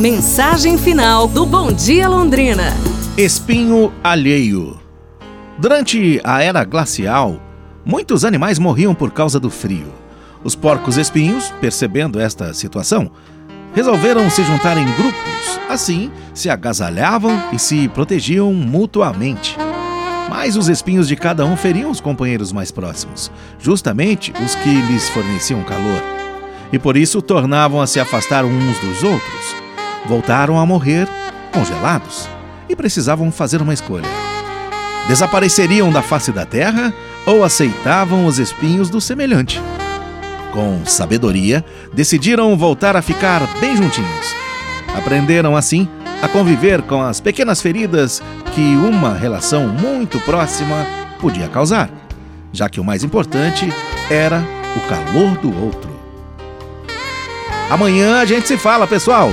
Mensagem final do Bom Dia Londrina. Espinho alheio. Durante a era glacial, muitos animais morriam por causa do frio. Os porcos espinhos, percebendo esta situação, resolveram se juntar em grupos. Assim, se agasalhavam e se protegiam mutuamente. Mas os espinhos de cada um feriam os companheiros mais próximos, justamente os que lhes forneciam calor. E por isso tornavam a se afastar uns dos outros. Voltaram a morrer congelados e precisavam fazer uma escolha. Desapareceriam da face da terra ou aceitavam os espinhos do semelhante? Com sabedoria, decidiram voltar a ficar bem juntinhos. Aprenderam assim a conviver com as pequenas feridas que uma relação muito próxima podia causar, já que o mais importante era o calor do outro. Amanhã a gente se fala, pessoal.